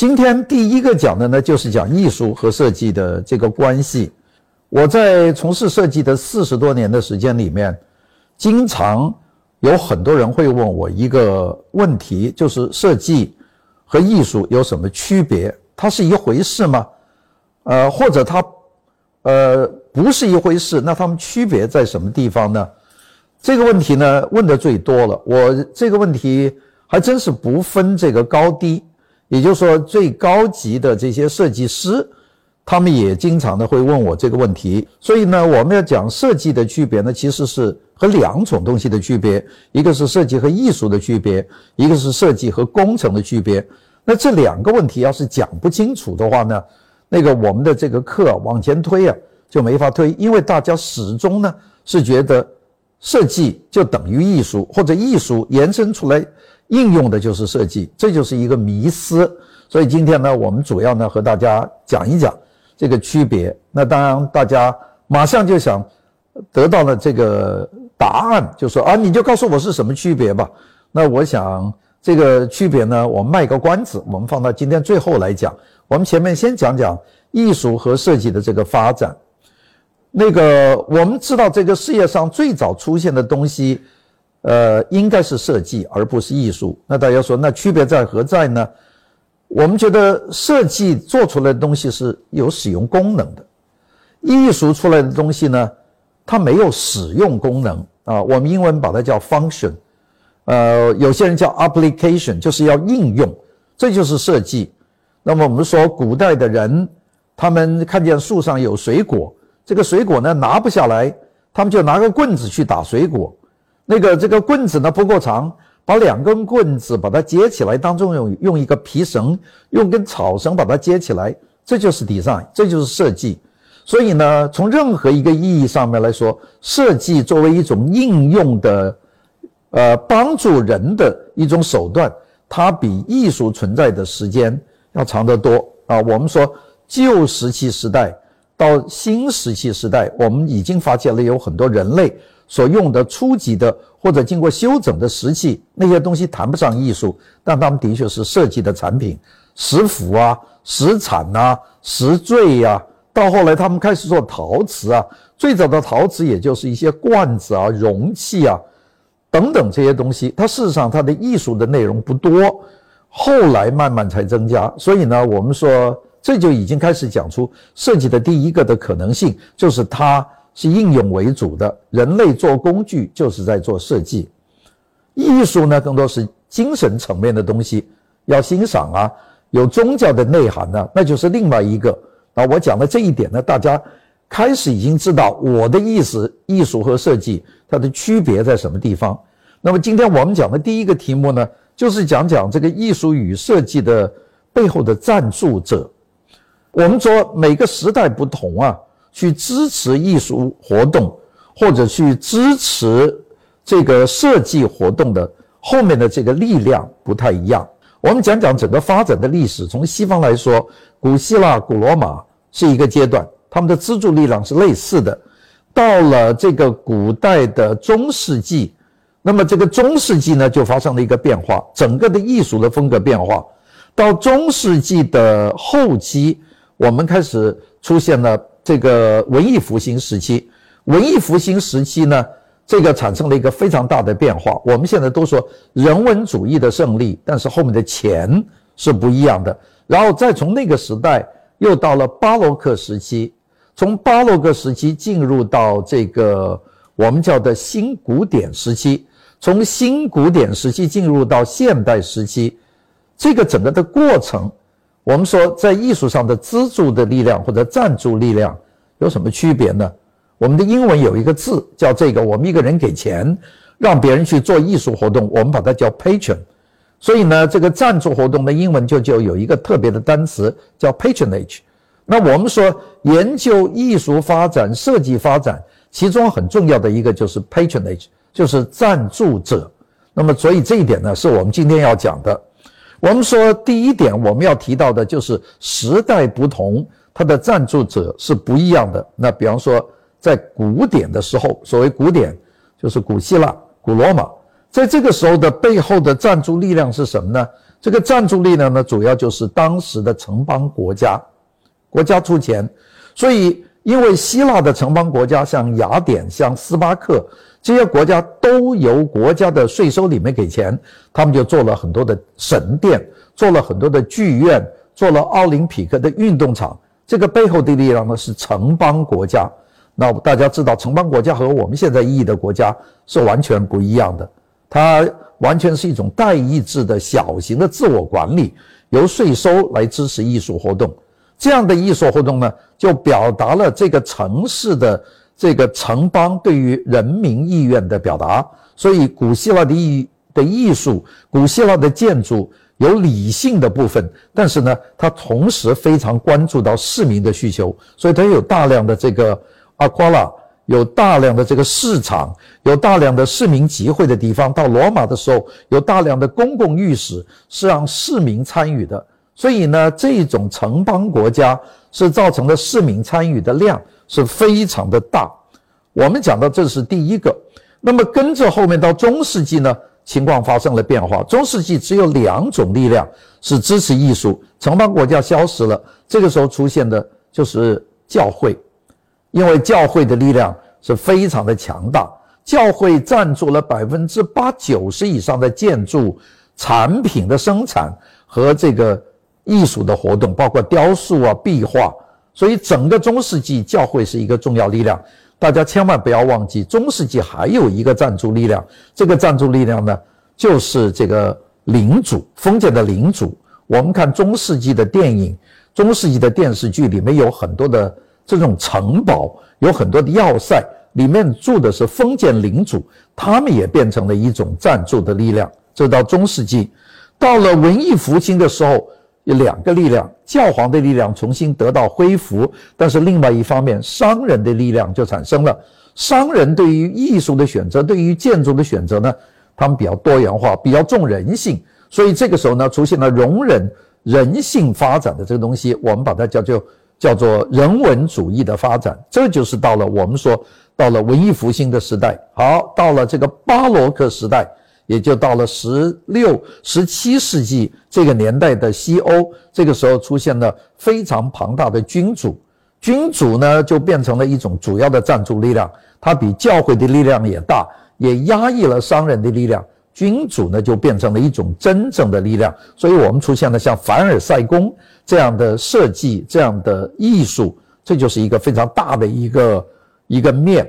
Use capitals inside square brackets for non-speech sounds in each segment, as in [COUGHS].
今天第一个讲的呢，就是讲艺术和设计的这个关系。我在从事设计的四十多年的时间里面，经常有很多人会问我一个问题，就是设计和艺术有什么区别？它是一回事吗？呃，或者它呃不是一回事？那它们区别在什么地方呢？这个问题呢问的最多了。我这个问题。还真是不分这个高低，也就是说，最高级的这些设计师，他们也经常的会问我这个问题。所以呢，我们要讲设计的区别呢，其实是和两种东西的区别，一个是设计和艺术的区别，一个是设计和工程的区别。那这两个问题要是讲不清楚的话呢，那个我们的这个课往前推啊就没法推，因为大家始终呢是觉得设计就等于艺术，或者艺术延伸出来。应用的就是设计，这就是一个迷思。所以今天呢，我们主要呢和大家讲一讲这个区别。那当然，大家马上就想得到了这个答案，就说啊，你就告诉我是什么区别吧。那我想这个区别呢，我们卖个关子，我们放到今天最后来讲。我们前面先讲讲艺术和设计的这个发展。那个我们知道，这个世界上最早出现的东西。呃，应该是设计而不是艺术。那大家说，那区别在何在呢？我们觉得设计做出来的东西是有使用功能的，艺术出来的东西呢，它没有使用功能啊。我们英文把它叫 function，呃，有些人叫 application，就是要应用，这就是设计。那么我们说，古代的人，他们看见树上有水果，这个水果呢拿不下来，他们就拿个棍子去打水果。那个这个棍子呢不够长，把两根棍子把它接起来，当中用用一个皮绳，用根草绳把它接起来，这就是 design，这就是设计。所以呢，从任何一个意义上面来说，设计作为一种应用的，呃，帮助人的一种手段，它比艺术存在的时间要长得多啊。我们说旧石器时代到新石器时代，我们已经发现了有很多人类。所用的初级的或者经过修整的石器，那些东西谈不上艺术，但他们的确是设计的产品，石斧啊、石铲呐、石坠呀，到后来他们开始做陶瓷啊，最早的陶瓷也就是一些罐子啊、容器啊等等这些东西，它事实上它的艺术的内容不多，后来慢慢才增加。所以呢，我们说这就已经开始讲出设计的第一个的可能性，就是它。是应用为主的，人类做工具就是在做设计。艺术呢，更多是精神层面的东西，要欣赏啊，有宗教的内涵呢，那就是另外一个。啊，我讲的这一点呢，大家开始已经知道我的意思，艺术和设计它的区别在什么地方。那么今天我们讲的第一个题目呢，就是讲讲这个艺术与设计的背后的赞助者。我们说每个时代不同啊。去支持艺术活动，或者去支持这个设计活动的后面的这个力量不太一样。我们讲讲整个发展的历史。从西方来说，古希腊、古罗马是一个阶段，他们的资助力量是类似的。到了这个古代的中世纪，那么这个中世纪呢就发生了一个变化，整个的艺术的风格变化。到中世纪的后期，我们开始出现了。这个文艺复兴时期，文艺复兴时期呢，这个产生了一个非常大的变化。我们现在都说人文主义的胜利，但是后面的钱是不一样的。然后再从那个时代又到了巴洛克时期，从巴洛克时期进入到这个我们叫的新古典时期，从新古典时期进入到现代时期，这个整个的过程。我们说，在艺术上的资助的力量或者赞助力量有什么区别呢？我们的英文有一个字叫这个，我们一个人给钱让别人去做艺术活动，我们把它叫 patron。所以呢，这个赞助活动的英文就就有一个特别的单词叫 patronage。那我们说研究艺术发展、设计发展，其中很重要的一个就是 patronage，就是赞助者。那么，所以这一点呢，是我们今天要讲的。我们说第一点，我们要提到的就是时代不同，它的赞助者是不一样的。那比方说，在古典的时候，所谓古典就是古希腊、古罗马，在这个时候的背后的赞助力量是什么呢？这个赞助力量呢，主要就是当时的城邦国家，国家出钱，所以因为希腊的城邦国家像雅典、像斯巴克这些国家都由国家的税收里面给钱，他们就做了很多的神殿，做了很多的剧院，做了奥林匹克的运动场。这个背后的力量呢，是城邦国家。那大家知道，城邦国家和我们现在意义的国家是完全不一样的，它完全是一种代议制的小型的自我管理，由税收来支持艺术活动。这样的艺术活动呢，就表达了这个城市的这个城邦对于人民意愿的表达。所以，古希腊的艺的艺术，古希腊的建筑有理性的部分，但是呢，它同时非常关注到市民的需求，所以它有大量的这个。阿夸拉有大量的这个市场，有大量的市民集会的地方。到罗马的时候，有大量的公共浴室是让市民参与的。所以呢，这种城邦国家是造成的市民参与的量是非常的大。我们讲到这是第一个。那么跟着后面到中世纪呢，情况发生了变化。中世纪只有两种力量是支持艺术，城邦国家消失了，这个时候出现的就是教会。因为教会的力量是非常的强大，教会赞助了百分之八九十以上的建筑产品的生产和这个艺术的活动，包括雕塑啊、壁画。所以整个中世纪教会是一个重要力量。大家千万不要忘记，中世纪还有一个赞助力量，这个赞助力量呢，就是这个领主，封建的领主。我们看中世纪的电影、中世纪的电视剧里面有很多的。这种城堡有很多的要塞，里面住的是封建领主，他们也变成了一种赞助的力量。这到中世纪，到了文艺复兴的时候，有两个力量：教皇的力量重新得到恢复，但是另外一方面，商人的力量就产生了。商人对于艺术的选择，对于建筑的选择呢，他们比较多元化，比较重人性，所以这个时候呢，出现了容忍人性发展的这个东西，我们把它叫做。叫做人文主义的发展，这就是到了我们说到了文艺复兴的时代。好，到了这个巴洛克时代，也就到了十六、十七世纪这个年代的西欧，这个时候出现了非常庞大的君主，君主呢就变成了一种主要的赞助力量，它比教会的力量也大，也压抑了商人的力量。君主呢就变成了一种真正的力量，所以我们出现了像凡尔赛宫这样的设计、这样的艺术，这就是一个非常大的一个一个面。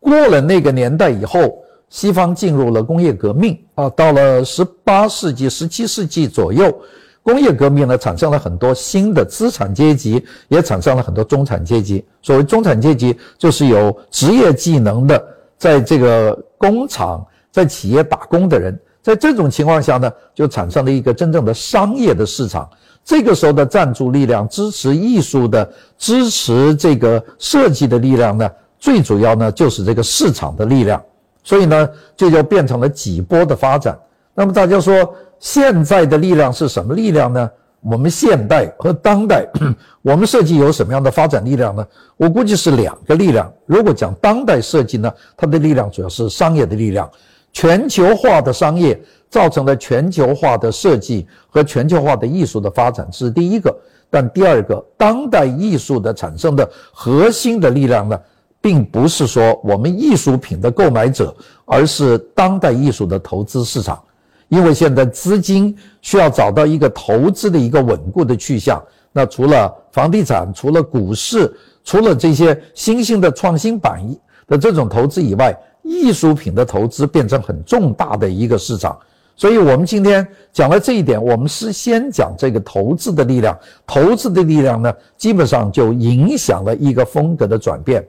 过了那个年代以后，西方进入了工业革命啊，到了十八世纪、十七世纪左右，工业革命呢产生了很多新的资产阶级，也产生了很多中产阶级。所谓中产阶级，就是有职业技能的，在这个工厂。在企业打工的人，在这种情况下呢，就产生了一个真正的商业的市场。这个时候的赞助力量、支持艺术的、支持这个设计的力量呢，最主要呢就是这个市场的力量。所以呢，这就变成了几波的发展。那么大家说，现在的力量是什么力量呢？我们现代和当代，[CLEARS THROAT] 我们设计有什么样的发展力量呢？我估计是两个力量。如果讲当代设计呢，它的力量主要是商业的力量。全球化的商业造成了全球化的设计和全球化的艺术的发展，这是第一个。但第二个，当代艺术的产生的核心的力量呢，并不是说我们艺术品的购买者，而是当代艺术的投资市场。因为现在资金需要找到一个投资的一个稳固的去向。那除了房地产，除了股市，除了这些新兴的创新板的这种投资以外，艺术品的投资变成很重大的一个市场，所以我们今天讲了这一点，我们是先讲这个投资的力量，投资的力量呢，基本上就影响了一个风格的转变。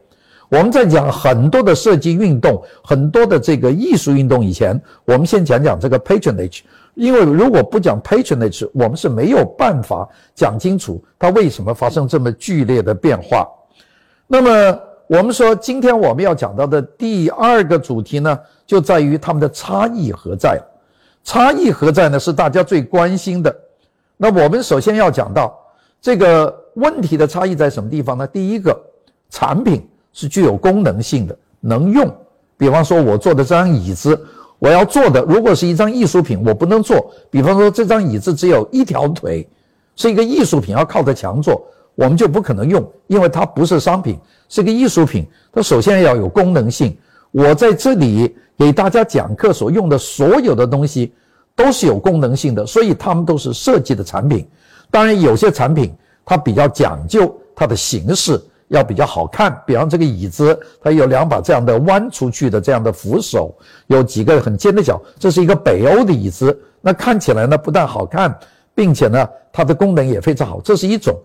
我们在讲很多的设计运动，很多的这个艺术运动以前，我们先讲讲这个 patronage，因为如果不讲 patronage，我们是没有办法讲清楚它为什么发生这么剧烈的变化。那么。我们说，今天我们要讲到的第二个主题呢，就在于他们的差异何在。差异何在呢？是大家最关心的。那我们首先要讲到这个问题的差异在什么地方呢？第一个，产品是具有功能性的，能用。比方说，我坐的这张椅子，我要做的，如果是一张艺术品，我不能做。比方说，这张椅子只有一条腿，是一个艺术品，要靠着墙做，我们就不可能用，因为它不是商品，是个艺术品。它首先要有功能性。我在这里给大家讲课所用的所有的东西，都是有功能性的，所以它们都是设计的产品。当然，有些产品它比较讲究它的形式。要比较好看，比方这个椅子，它有两把这样的弯出去的这样的扶手，有几个很尖的角，这是一个北欧的椅子，那看起来呢不但好看，并且呢它的功能也非常好，这是一种。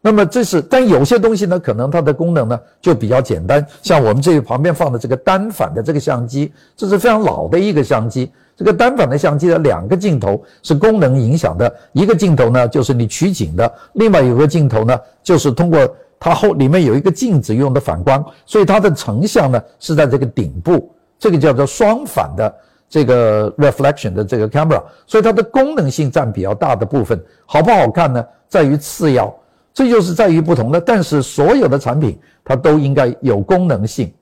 那么这是，但有些东西呢，可能它的功能呢就比较简单，像我们这旁边放的这个单反的这个相机，这是非常老的一个相机。这个单反的相机的两个镜头是功能影响的，一个镜头呢就是你取景的，另外有个镜头呢就是通过。它后里面有一个镜子用的反光，所以它的成像呢是在这个顶部，这个叫做双反的这个 reflection 的这个 camera，所以它的功能性占比较大的部分。好不好看呢？在于次要，这就是在于不同的。但是所有的产品它都应该有功能性。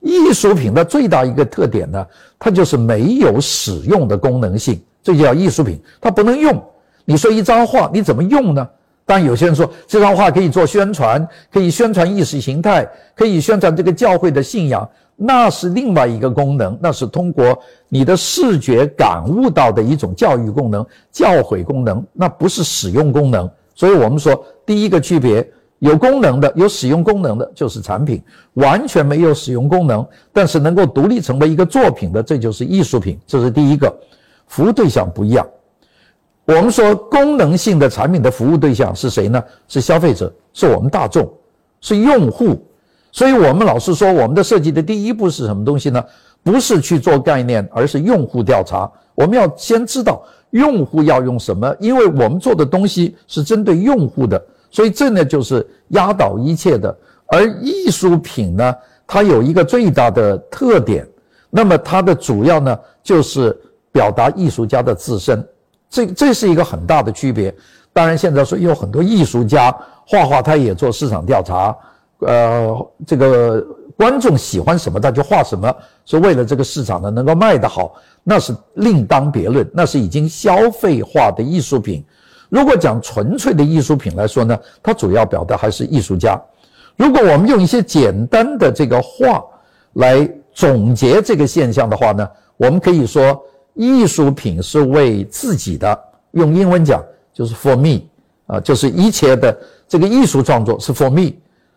艺术品的最大一个特点呢，它就是没有使用的功能性，这叫艺术品，它不能用。你说一张画你怎么用呢？但有些人说这张画可以做宣传，可以宣传意识形态，可以宣传这个教会的信仰，那是另外一个功能，那是通过你的视觉感悟到的一种教育功能、教诲功能，那不是使用功能。所以我们说，第一个区别，有功能的、有使用功能的，就是产品；完全没有使用功能，但是能够独立成为一个作品的，这就是艺术品。这是第一个，服务对象不一样。我们说功能性的产品的服务对象是谁呢？是消费者，是我们大众，是用户。所以，我们老是说，我们的设计的第一步是什么东西呢？不是去做概念，而是用户调查。我们要先知道用户要用什么，因为我们做的东西是针对用户的。所以，这呢就是压倒一切的。而艺术品呢，它有一个最大的特点，那么它的主要呢就是表达艺术家的自身。这这是一个很大的区别。当然，现在说有很多艺术家画画，他也做市场调查。呃，这个观众喜欢什么，他就画什么，是为了这个市场呢能够卖得好，那是另当别论，那是已经消费化的艺术品。如果讲纯粹的艺术品来说呢，它主要表达还是艺术家。如果我们用一些简单的这个话来总结这个现象的话呢，我们可以说。艺术品是为自己的，用英文讲就是 for me，啊，就是一切的这个艺术创作是 for me。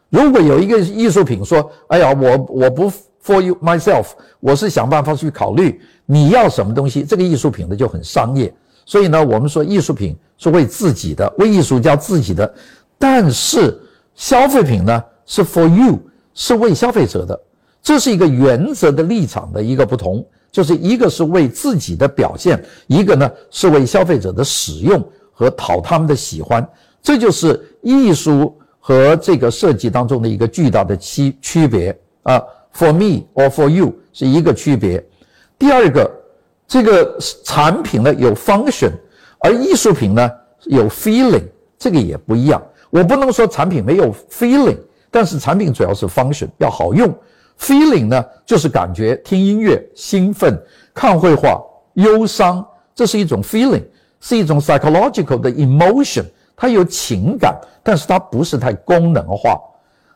如果有一个艺术品说，哎呀，我我不 for you myself，我是想办法去考虑你要什么东西，这个艺术品呢就很商业。所以呢，我们说艺术品是为自己的，为艺术家自己的，但是消费品呢是 for you，是为消费者的，这是一个原则的立场的一个不同。就是一个是为自己的表现，一个呢是为消费者的使用和讨他们的喜欢，这就是艺术和这个设计当中的一个巨大的区区别啊。For me or for you 是一个区别。第二个，这个产品呢有 function，而艺术品呢有 feeling，这个也不一样。我不能说产品没有 feeling，但是产品主要是 function 要好用。Feeling 呢，就是感觉，听音乐兴奋，看绘画忧伤，这是一种 feeling，是一种 psychological 的 emotion，它有情感，但是它不是太功能化。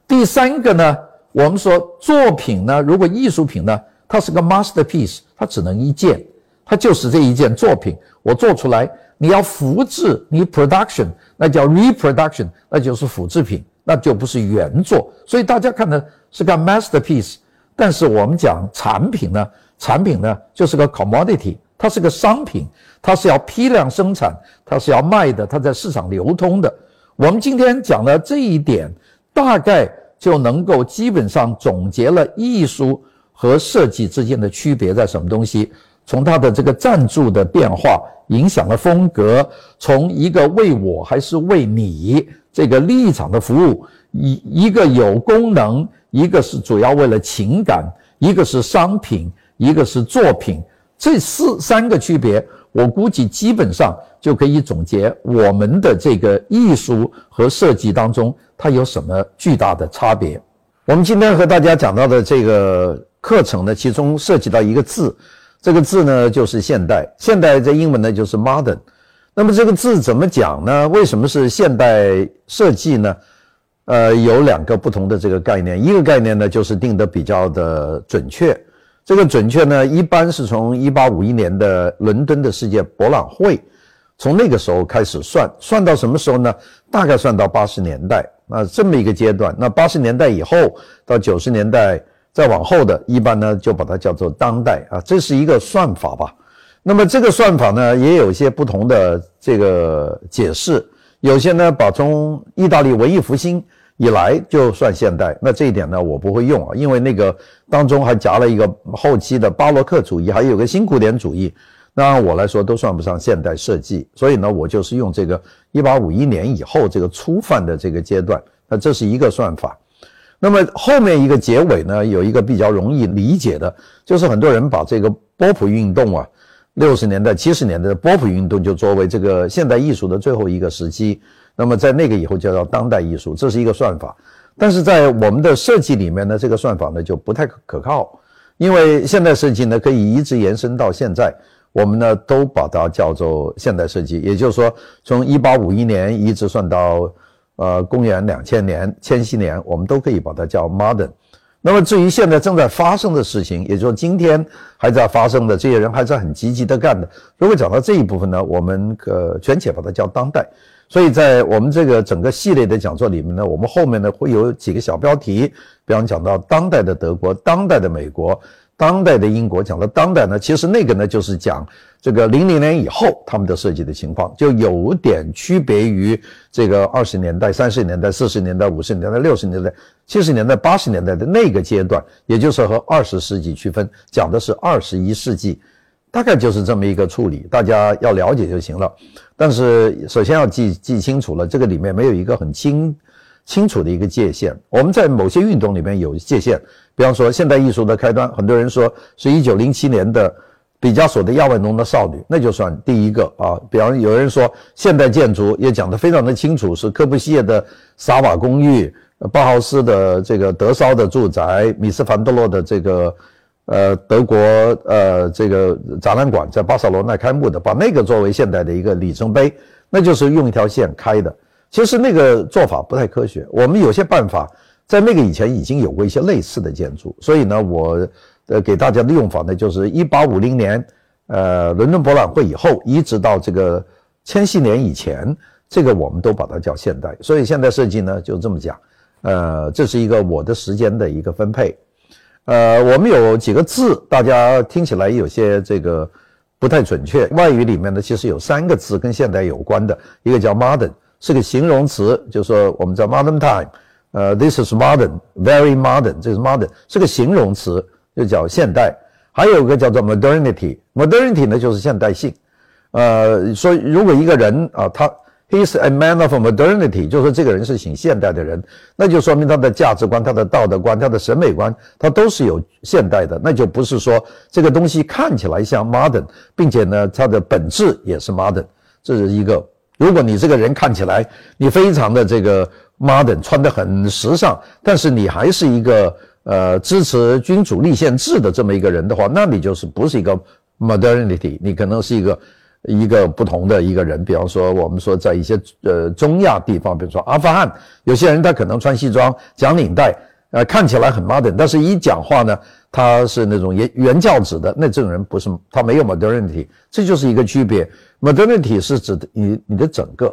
第三个呢，我们说作品呢，如果艺术品呢，它是个 masterpiece，它只能一件，它就是这一件作品，我做出来，你要复制，你 production，那叫 reproduction，那就是复制品。那就不是原作，所以大家看的是个 masterpiece，但是我们讲产品呢，产品呢就是个 commodity，它是个商品，它是要批量生产，它是要卖的，它在市场流通的。我们今天讲的这一点，大概就能够基本上总结了艺术和设计之间的区别在什么东西。从它的这个赞助的变化影响了风格，从一个为我还是为你。这个立场的服务，一一个有功能，一个是主要为了情感，一个是商品，一个是作品，这四三个区别，我估计基本上就可以总结我们的这个艺术和设计当中它有什么巨大的差别。我们今天和大家讲到的这个课程呢，其中涉及到一个字，这个字呢就是现代，现代在英文呢就是 modern。那么这个字怎么讲呢？为什么是现代设计呢？呃，有两个不同的这个概念，一个概念呢就是定的比较的准确，这个准确呢一般是从一八五一年的伦敦的世界博览会，从那个时候开始算，算到什么时候呢？大概算到八十年代啊这么一个阶段。那八十年代以后到九十年代再往后的，一般呢就把它叫做当代啊，这是一个算法吧。那么这个算法呢也有一些不同的这个解释。有些呢，把从意大利文艺复兴以来就算现代，那这一点呢，我不会用啊，因为那个当中还夹了一个后期的巴洛克主义，还有个新古典主义，那我来说都算不上现代设计，所以呢，我就是用这个一八五一年以后这个初犯的这个阶段，那这是一个算法。那么后面一个结尾呢，有一个比较容易理解的，就是很多人把这个波普运动啊。六十年代、七十年代的波普运动就作为这个现代艺术的最后一个时期，那么在那个以后就叫当代艺术，这是一个算法。但是在我们的设计里面呢，这个算法呢就不太可靠，因为现代设计呢可以一直延伸到现在，我们呢都把它叫做现代设计，也就是说从一八五一年一直算到呃公元两千年、千禧年，我们都可以把它叫 modern。那么至于现在正在发生的事情，也就是今天还在发生的这些人还在很积极的干的。如果讲到这一部分呢，我们呃全且把它叫当代。所以在我们这个整个系列的讲座里面呢，我们后面呢会有几个小标题，比方讲到当代的德国、当代的美国。当代的英国讲的当代呢，其实那个呢就是讲这个零零年以后他们的设计的情况，就有点区别于这个二十年代、三十年代、四十年代、五十年代、六十年代、七十年代、八十年代的那个阶段，也就是和二十世纪区分，讲的是二十一世纪，大概就是这么一个处理，大家要了解就行了。但是首先要记记清楚了，这个里面没有一个很清。清楚的一个界限，我们在某些运动里面有界限，比方说现代艺术的开端，很多人说是一九零七年的毕加索的《亚万农的少女》，那就算第一个啊。比方有人说现代建筑也讲得非常的清楚，是科布西耶的萨瓦公寓、包豪斯的这个德绍的住宅、米斯凡德洛的这个呃德国呃这个展览馆在巴塞罗那开幕的，把那个作为现代的一个里程碑，那就是用一条线开的。其实那个做法不太科学。我们有些办法在那个以前已经有过一些类似的建筑，所以呢，我呃给大家的用法呢，就是一八五零年，呃，伦敦博览会以后，一直到这个千禧年以前，这个我们都把它叫现代。所以现代设计呢就这么讲，呃，这是一个我的时间的一个分配。呃，我们有几个字，大家听起来有些这个不太准确。外语里面呢，其实有三个字跟现代有关的，一个叫 modern。是个形容词，就是说我们在 modern time，呃，this is modern，very modern，这是 modern，是个形容词，就叫现代。还有一个叫做 modernity，modernity 呢就是现代性。呃，说如果一个人啊，他 he's a man of modernity，就说这个人是挺现代的人，那就说明他的价值观、他的道德观、他的审美观，他都是有现代的，那就不是说这个东西看起来像 modern，并且呢，它的本质也是 modern，这是一个。如果你这个人看起来你非常的这个 modern，穿得很时尚，但是你还是一个呃支持君主立宪制的这么一个人的话，那你就是不是一个 modernity，你可能是一个一个不同的一个人。比方说，我们说在一些呃中亚地方，比如说阿富汗，有些人他可能穿西装、讲领带，呃看起来很 modern，但是一讲话呢。他是那种原原教旨的，那这种人不是他没有 modernity，这就是一个区别。modernity 是指的你你的整个，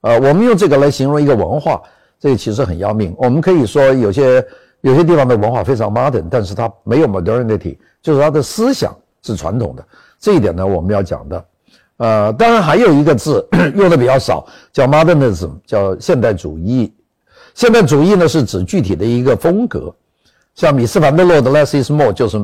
呃，我们用这个来形容一个文化，这其实很要命。我们可以说有些有些地方的文化非常 modern，但是它没有 modernity，就是它的思想是传统的。这一点呢，我们要讲的。呃，当然还有一个字 [COUGHS] 用的比较少，叫 modernism，叫现代主义。现代主义呢是指具体的一个风格。像米斯凡德洛的 “less is more” 就是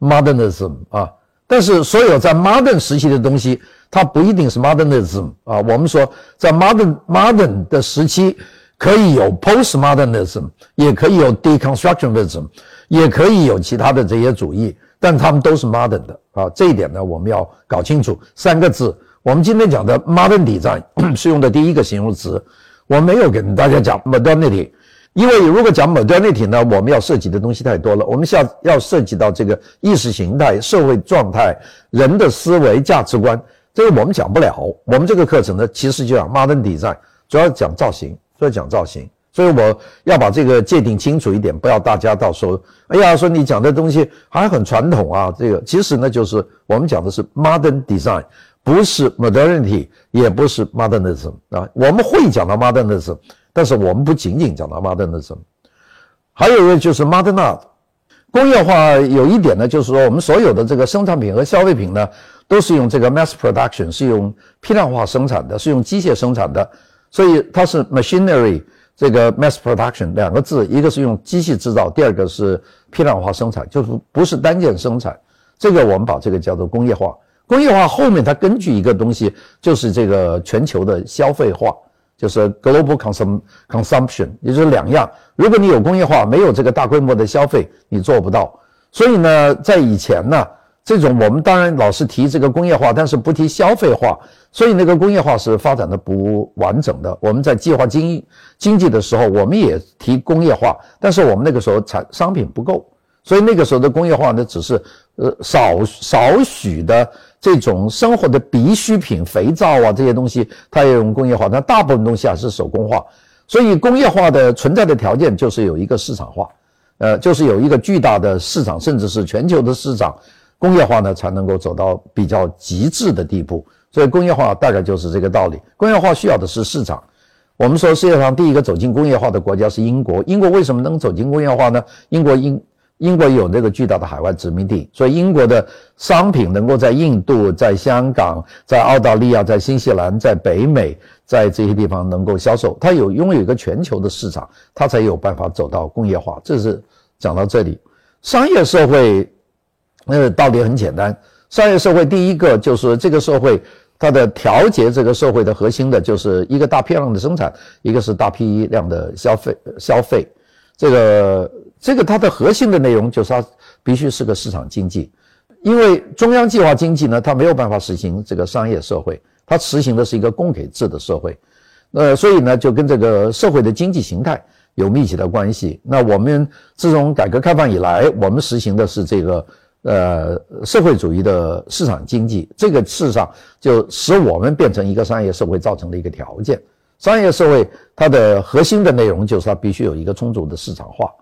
modernism 啊，但是所有在 modern 时期的东西，它不一定是 modernism 啊。我们说在 modern modern 的时期，可以有 postmodernism，也可以有 deconstructionism，也可以有其他的这些主义，但他们都是 modern 的啊。这一点呢，我们要搞清楚。三个字，我们今天讲的 modern design [COUGHS] 是用的第一个形容词，我没有跟大家讲 modernity。因为如果讲 modernity 呢，我们要涉及的东西太多了，我们下要涉及到这个意识形态、社会状态、人的思维、价值观，这个我们讲不了。我们这个课程呢，其实就讲 modern design，主要讲造型，主要讲造型。所以我要把这个界定清楚一点，不要大家到时候，哎呀，说你讲的东西还很传统啊。这个其实呢，就是我们讲的是 modern design，不是 modernity，也不是 modernism 啊。我们会讲到 modernism。但是我们不仅仅讲到 modernism，还有一个就是 modern art，工业化有一点呢，就是说我们所有的这个生产品和消费品呢，都是用这个 mass production，是用批量化生产的，是用机械生产的，所以它是 machinery 这个 mass production 两个字，一个是用机器制造，第二个是批量化生产，就是不是单件生产，这个我们把这个叫做工业化。工业化后面它根据一个东西，就是这个全球的消费化。就是 global consum consumption，也就是两样。如果你有工业化，没有这个大规模的消费，你做不到。所以呢，在以前呢，这种我们当然老是提这个工业化，但是不提消费化，所以那个工业化是发展的不完整的。我们在计划经经济的时候，我们也提工业化，但是我们那个时候产商品不够。所以那个时候的工业化呢，只是呃少少许的这种生活的必需品，肥皂啊这些东西，它也用工业化，但大部分东西还是手工化。所以工业化的存在的条件就是有一个市场化，呃，就是有一个巨大的市场，甚至是全球的市场，工业化呢才能够走到比较极致的地步。所以工业化大概就是这个道理。工业化需要的是市场。我们说世界上第一个走进工业化的国家是英国，英国为什么能走进工业化呢？英国英。英国有那个巨大的海外殖民地，所以英国的商品能够在印度、在香港、在澳大利亚、在新西兰、在北美，在这些地方能够销售，它有拥有一个全球的市场，它才有办法走到工业化。这是讲到这里，商业社会，呃，道理很简单。商业社会第一个就是这个社会，它的调节这个社会的核心的就是一个大批量的生产，一个是大批量的消费消费。这个这个它的核心的内容就是它必须是个市场经济，因为中央计划经济呢，它没有办法实行这个商业社会，它实行的是一个供给制的社会，呃，所以呢，就跟这个社会的经济形态有密切的关系。那我们自从改革开放以来，我们实行的是这个呃社会主义的市场经济，这个事实上就使我们变成一个商业社会造成的一个条件。商业社会它的核心的内容就是它必须有一个充足的市场化。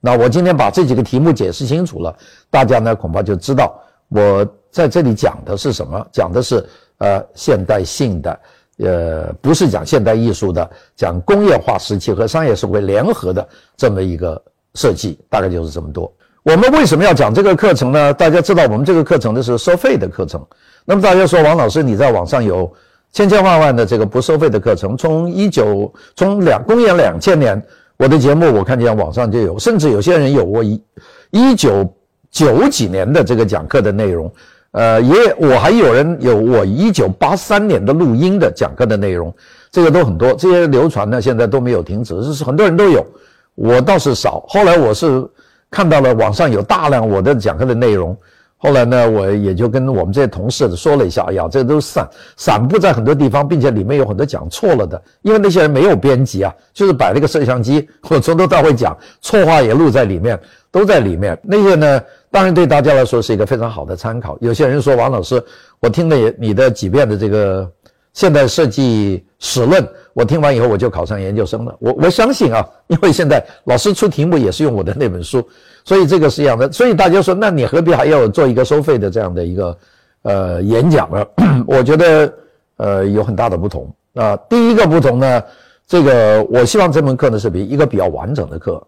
那我今天把这几个题目解释清楚了，大家呢恐怕就知道我在这里讲的是什么，讲的是呃现代性的，呃不是讲现代艺术的，讲工业化时期和商业社会联合的这么一个设计，大概就是这么多。我们为什么要讲这个课程呢？大家知道我们这个课程的是收费的课程。那么大家说王老师你在网上有？千千万万的这个不收费的课程，从一九从两公元两千年，我的节目我看见网上就有，甚至有些人有我一一九九几年的这个讲课的内容，呃，也我还有人有我一九八三年的录音的讲课的内容，这个都很多，这些流传呢现在都没有停止，是很多人都有，我倒是少。后来我是看到了网上有大量我的讲课的内容。后来呢，我也就跟我们这些同事说了一下，哎呀，这都散散布在很多地方，并且里面有很多讲错了的，因为那些人没有编辑啊，就是摆了个摄像机，我从头到尾讲错话也录在里面，都在里面。那些呢，当然对大家来说是一个非常好的参考。有些人说王老师，我听了你的几遍的这个现代设计史论，我听完以后我就考上研究生了。我我相信啊，[LAUGHS] 因为现在老师出题目也是用我的那本书。所以这个是一样的，所以大家说，那你何必还要做一个收费的这样的一个呃演讲呢？[CLEARS THROAT] 我觉得呃有很大的不同啊。第一个不同呢，这个我希望这门课呢是比一个比较完整的课。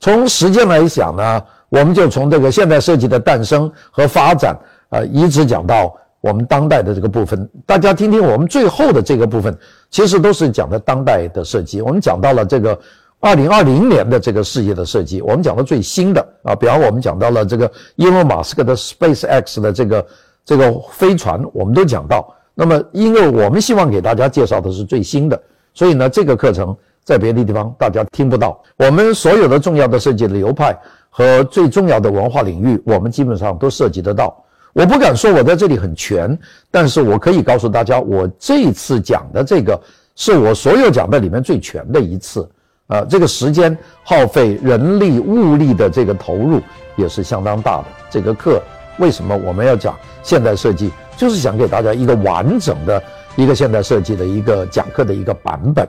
从时间来讲呢，我们就从这个现代设计的诞生和发展啊，一直讲到我们当代的这个部分。大家听听我们最后的这个部分，其实都是讲的当代的设计。我们讲到了这个。二零二零年的这个世界的设计，我们讲的最新的啊，比方我们讲到了这个伊隆马斯克的 Space X 的这个这个飞船，我们都讲到。那么，因为我们希望给大家介绍的是最新的，所以呢，这个课程在别的地方大家听不到。我们所有的重要的设计的流派和最重要的文化领域，我们基本上都涉及得到。我不敢说我在这里很全，但是我可以告诉大家，我这次讲的这个是我所有讲的里面最全的一次。啊，这个时间耗费、人力物力的这个投入也是相当大的。这个课为什么我们要讲现代设计？就是想给大家一个完整的一个现代设计的一个讲课的一个版本。